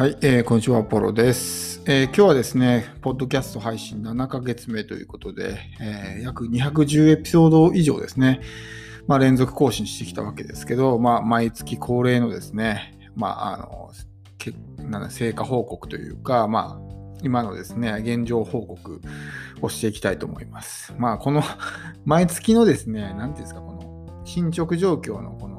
はい、えー、こんにちは、ポロです、えー、今日はですね、ポッドキャスト配信7ヶ月目ということで、えー、約210エピソード以上ですね、まあ、連続更新してきたわけですけど、まあ、毎月恒例のですね、まあ、あの、けなん成果報告というか、まあ、今のですね、現状報告をしていきたいと思います。まあ、この毎月のですね、何ていうんですか、この進捗状況のこの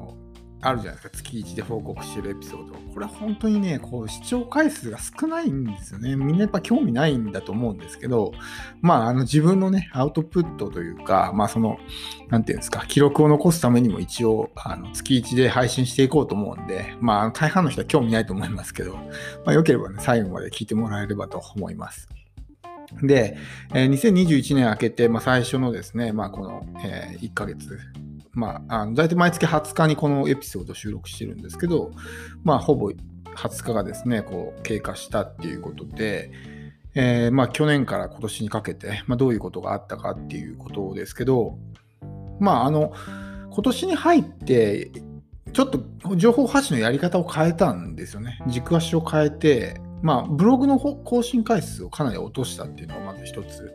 あるじゃないですか、月1で報告してるエピソード。これは本当にね、こう視聴回数が少ないんですよね。みんなやっぱ興味ないんだと思うんですけど、まあ、あの自分のね、アウトプットというか、まあその、なんていうんですか、記録を残すためにも一応、あの月1で配信していこうと思うんで、まあ大半の人は興味ないと思いますけど、まあ良ければね、最後まで聞いてもらえればと思います。で、えー、2021年明けて、まあ、最初のですね、まあ、この、えー、1ヶ月まあ、あの大体毎月20日にこのエピソード収録してるんですけど、まあ、ほぼ20日がですね、こう経過したっていうことで、えー、まあ、去年から今年にかけて、まあ、どういうことがあったかっていうことですけど、まあ、あの、今年に入って、ちょっと情報発信のやり方を変えたんですよね。軸足を変えて、まあ、ブログの更新回数をかなり落としたっていうのがまず一つ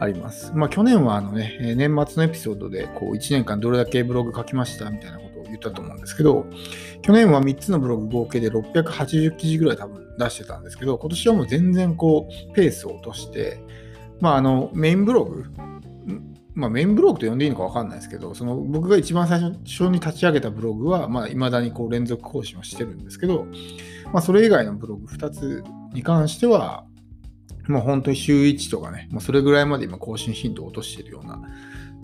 あります。まあ、去年はあのね、年末のエピソードでこう1年間どれだけブログ書きましたみたいなことを言ったと思うんですけど、去年は3つのブログ合計で680記事ぐらい多分出してたんですけど、今年はもう全然こうペースを落として、まあ、あのメインブログ、まあ、メインブログと呼んでいいのか分かんないですけど、その僕が一番最初に立ち上げたブログは、まあ、未だにこう連続更新をしてるんですけど、まあ、それ以外のブログ2つに関しては、もう本当に週1とかね、もうそれぐらいまで今更新頻度を落としているような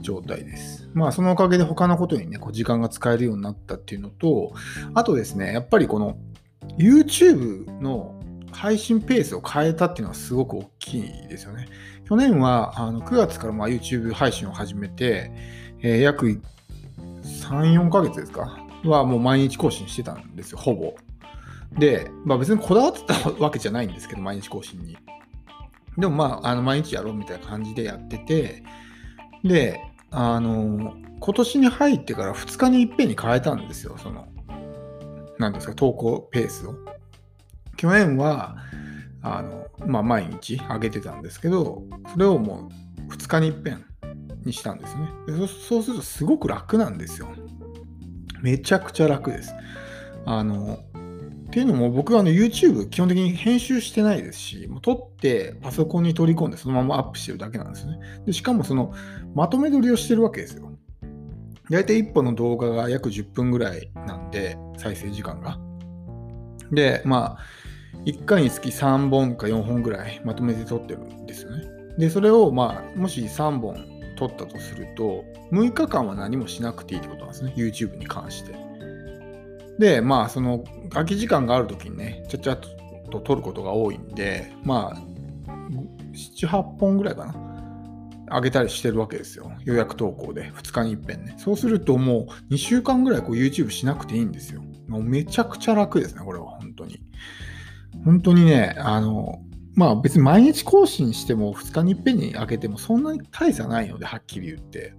状態です。まあそのおかげで他のことにね、こう時間が使えるようになったっていうのと、あとですね、やっぱりこの YouTube の配信ペースを変えたっていうのはすごく大きいですよね。去年はあの9月からま YouTube 配信を始めて、えー、約3、4ヶ月ですか？はもう毎日更新してたんですよ、ほぼ。で、まあ別にこだわってたわけじゃないんですけど、毎日更新に。でもまあ、あの毎日やろうみたいな感じでやってて、で、あの、今年に入ってから2日にいっぺんに変えたんですよ、その、なんですか、投稿ペースを。去年は、あの、まあ、毎日上げてたんですけど、それをもう2日にいっぺんにしたんですねでそうするとすごく楽なんですよ。めちゃくちゃ楽です。あの、っていうのも僕はあの YouTube 基本的に編集してないですし、もう撮ってパソコンに取り込んでそのままアップしてるだけなんですね。でしかもそのまとめ撮りをしてるわけですよ。大体1本の動画が約10分ぐらいなんで、再生時間が。で、まあ、1回につき3本か4本ぐらいまとめて撮ってるんですよね。で、それをまあ、もし3本撮ったとすると、6日間は何もしなくていいってことなんですね。YouTube に関して。で、まあ、その空き時間がある時にね、ちゃちゃっと撮ることが多いんで、まあ、7、8本ぐらいかな。あげたりしてるわけですよ。予約投稿で2日に一遍ね。そうするともう2週間ぐらいこう YouTube しなくていいんですよ。もうめちゃくちゃ楽ですね、これは本当に。本当にね、あの、まあ別に毎日更新しても2日に一遍に上げてもそんなに大差ないので、はっきり言って。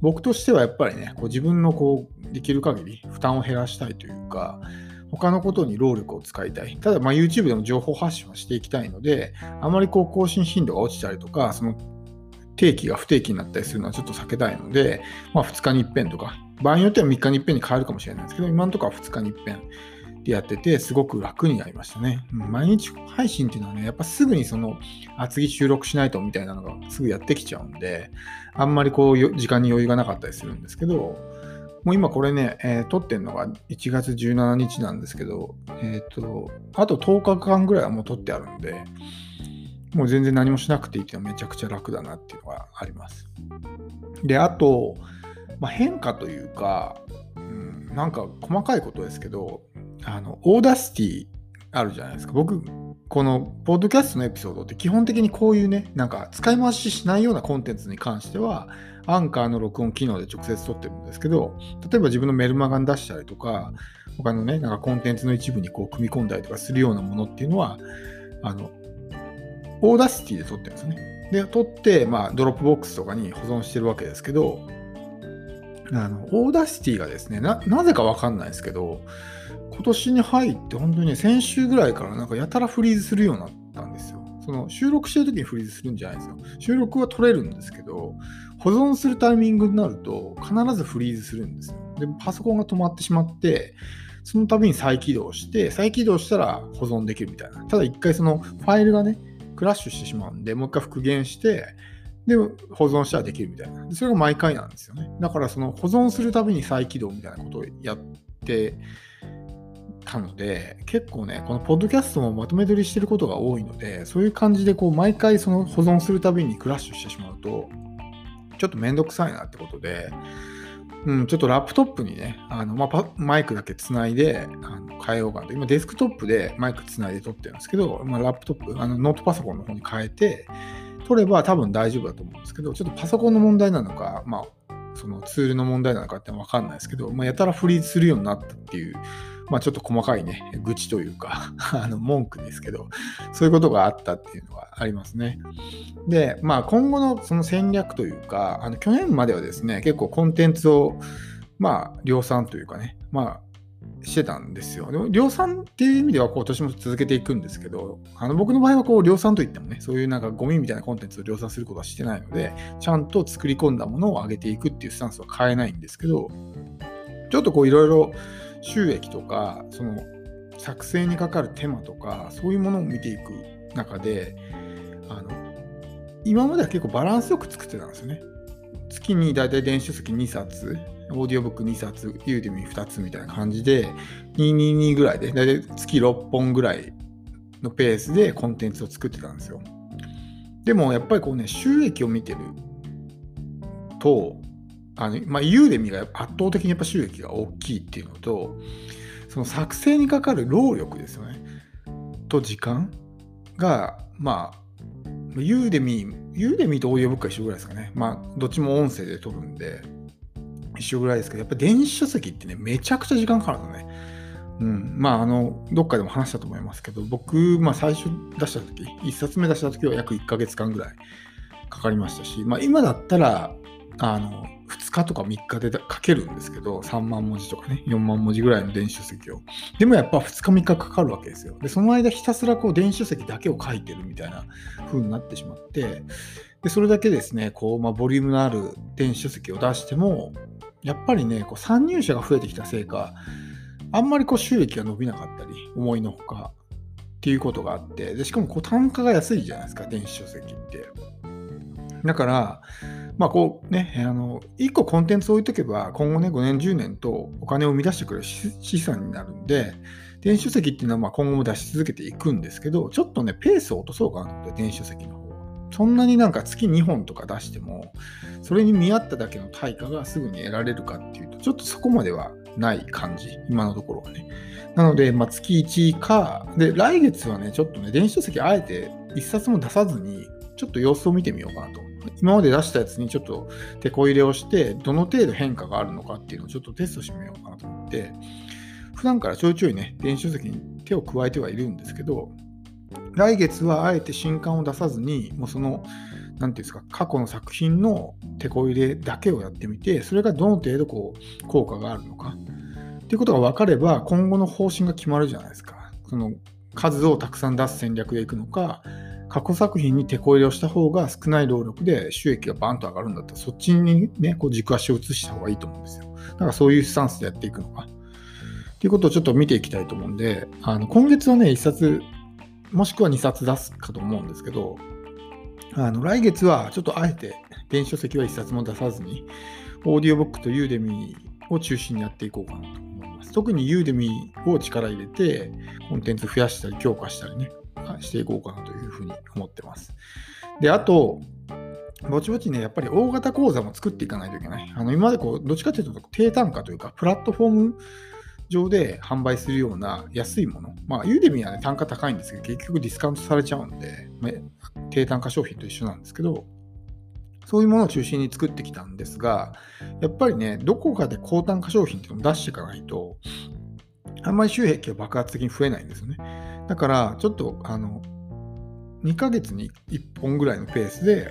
僕としてはやっぱりね、こう自分のこうできる限り負担を減らしたいというか、他のことに労力を使いたい。ただ、まあ、YouTube でも情報発信はしていきたいので、あまりこう更新頻度が落ちたりとか、その定期が不定期になったりするのはちょっと避けたいので、まあ、2日に一遍とか、場合によっては3日に一遍に変えるかもしれないですけど、今のところは2日に一遍でやってて、すごく楽になりましたね。毎日配信っていうのはね、やっぱすぐにその、あ、次収録しないとみたいなのがすぐやってきちゃうんで、あんまりこう、時間に余裕がなかったりするんですけど、もう今これね、えー、撮ってるのが1月17日なんですけど、えっ、ー、と、あと10日間ぐらいはもう撮ってあるんで、もう全然何もしなくていいっていうのはめちゃくちゃ楽だなっていうのがあります。で、あと、まあ、変化というか、うん、なんか細かいことですけど、あの、 Audacity あるじゃないですか。僕、このポッドキャストのエピソードって基本的にこういうね、なんか使い回ししないようなコンテンツに関しては、アンカーの録音機能で直接撮ってるんですけど、例えば自分のメルマガに出したりとか、他のね、なんかコンテンツの一部にこう組み込んだりとかするようなものっていうのは、あの、 Audacity で撮ってるんですね。で、撮って、まあ、 Dropbox とかに保存してるわけですけど、あの、 Audacity がですね、な、なぜかわかんないですけど、今年に入って本当にね、先週ぐらいからなんかやたらフリーズするようになったんですよ。その収録してる時にフリーズするんじゃないですよ。収録は取れるんですけど、保存するタイミングになると必ずフリーズするんですよ。で、パソコンが止まってしまって、その度に再起動して、再起動したら保存できるみたいな。ただ一回そのファイルがね、クラッシュしてしまうんで、もう一回復元して、で、保存したらできるみたいな。それが毎回なんですよね。だからその保存するたびに再起動みたいなことをやってたので、結構ね、このポッドキャストもまとめ撮りしてることが多いので、そういう感じでこう毎回その保存するたびにクラッシュしてしまうと、ちょっとめんどくさいなってことで、うん、ちょっとラップトップにね、あのまあ、マイクだけつないであの変えようかなと。今デスクトップでマイクつないで撮ってるんですけど、まあ、ラップトップ、あのノートパソコンの方に変えて、撮れば多分大丈夫だと思うんですけど、ちょっとパソコンの問題なのか、まあ、そのツールの問題なのかってわかんないですけど、まあ、やたらフリーズするようになったっていうまあちょっと細かいね、愚痴というか あの文句ですけど、そういうことがあったっていうのはありますね。で、まあ今後のその戦略というか、あの去年まではですね、結構コンテンツを、まあ量産というかね、まあしてたんですよ。でも量産っていう意味では今年も続けていくんですけど、あの僕の場合はこう量産といってもね、そういうなんかゴミみたいなコンテンツを量産することはしてないので、ちゃんと作り込んだものを上げていくっていうスタンスは変えないんですけど、ちょっとこういろいろ収益とかその作成にかかる手間とかそういうものを見ていく中であの今までは結構バランスよく作ってたんですよね。月に大体電子書籍2冊、オーディオブック2冊、ユーデミ2つみたいな感じで、222ぐらいで、大体月6本ぐらいのペースでコンテンツを作ってたんですよ。でもやっぱりこうね、収益を見てると、あの、まあ、 Udemy が圧倒的にやっぱ収益が大きいっていうのと、その作成にかかる労力ですよね。と時間が、まあ、 Udemy Udemy とオーディオブックは一緒ぐらいですかね。まあ、どっちも音声で撮るんで、一緒ぐらいですけど、やっぱ電子書籍ってね、めちゃくちゃ時間かかるのね。うん、まあ、あの、どっかでも話したと思いますけど、僕、まあ、最初出した時、1冊目出した時は約1ヶ月間ぐらいかかりましたし、まあ、今だったら、あの、日とか3日で書けるんですけど、3万文字とかね、4万文字ぐらいの電子書籍を。でもやっぱ2日3日かかるわけですよ。で、その間ひたすらこう電子書籍だけを書いてるみたいな風になってしまって、で、それだけですね、こう、まあ、ボリュームのある電子書籍を出しても、やっぱりね、こう参入者が増えてきたせいか、あんまりこう収益が伸びなかったり、思いのほかっていうことがあって、でしかもこう単価が安いじゃないですか、電子書籍って。だから、まあこうね、あの、1個コンテンツを置いとけば、今後ね、5年、10年とお金を生み出してくれる資産になるんで、電子書籍っていうのはまあ今後も出し続けていくんですけど、ちょっとね、ペースを落とそうかなと、電子書籍の方は。そんなになんか月2本とか出しても、それに見合っただけの対価がすぐに得られるかっていうと、ちょっとそこまではない感じ、今のところはね。なので、まあ、月1か、で、来月はね、ちょっとね、電子書籍あえて1冊も出さずに、ちょっと様子を見てみようかなと今まで出したやつにちょっと手こ入れをして、どの程度変化があるのかっていうのをちょっとテストしてみようかなと思って、普段からちょいちょいね、電子書籍に手を加えてはいるんですけど、来月はあえて新刊を出さずに、もうその、何て言うんですか、過去の作品の手こ入れだけをやってみて、それがどの程度こう効果があるのかっていうことが分かれば、今後の方針が決まるじゃないですか。その数をたくさん出す戦略でいくのか、過去作品に手こ入れをした方が少ない労力で収益がバンと上がるんだったら、そっちにね、こう軸足を移した方がいいと思うんですよ。だからそういうスタンスでやっていくのか。っていうことをちょっと見ていきたいと思うんで、あの今月はね、1冊、もしくは2冊出すかと思うんですけど、あの来月はちょっとあえて電子書籍は1冊も出さずに、オーディオブックと Udemyを中心にやっていこうかなと思います。特に Udemyを力入れて、コンテンツ増やしたり強化したりね、していこうかなというふうに思ってます。で、あと、ぼちぼちね、やっぱり大型講座も作っていかないといけない。あの今までこう、どっちかというと低単価というか、プラットフォーム上で販売するような安いもの。まあ、 Udemyはね、単価高いんですけど、結局ディスカウントされちゃうんで、ま、低単価商品と一緒なんですけど、そういうものを中心に作ってきたんですが、やっぱりね、どこかで高単価商品っていうのを出していかないと、あんまり収益が爆発的に増えないんですよね。だから、ちょっと、あの、2ヶ月に1本ぐらいのペースで、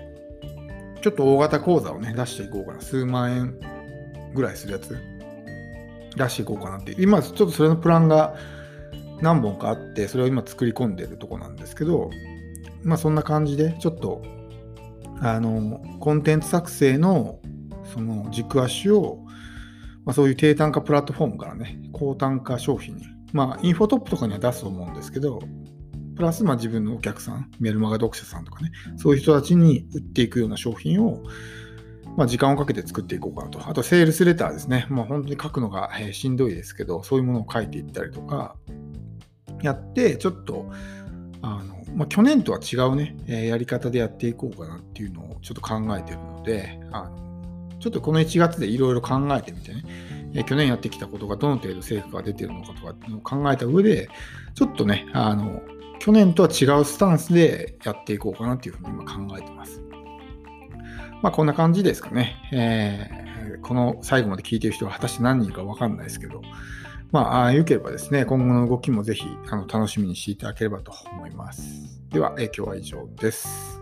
ちょっと大型講座をね、出していこうかな。数万円ぐらいするやつ出していこうかなって今ちょっとそれのプランが何本かあってそれを今作り込んでるとこなんですけどまあそんな感じでちょっとあのコンテンツ作成のその軸足を、まあ、そういう低単価プラットフォームからね高単価商品にまあインフォトップとかには出すと思うんですけどプラスまあ自分のお客さんメルマガ読者さんとかねそういう人たちに売っていくような商品をまあ、時間をかけて作っていこうかなと。あと、セールスレターですね。まあ、本当に書くのが、えー、しんどいですけど、そういうものを書いていったりとか、やって、ちょっと、あの、まあ、去年とは違うね、えー、やり方でやっていこうかなっていうのをちょっと考えてるので、あのちょっとこの1月でいろいろ考えてみてね、え、去年やってきたことがどの程度成果が出てるのかとかを考えた上で、ちょっとね、あの、去年とは違うスタンスでやっていこうかなっていうふうに今考えてます。まあこんな感じですかね。えー、この最後まで聞いてる人が果たして何人かわかんないですけど、まあ、よければですね、今後の動きもぜひあの楽しみにしていただければと思います。では、え今日は以上です。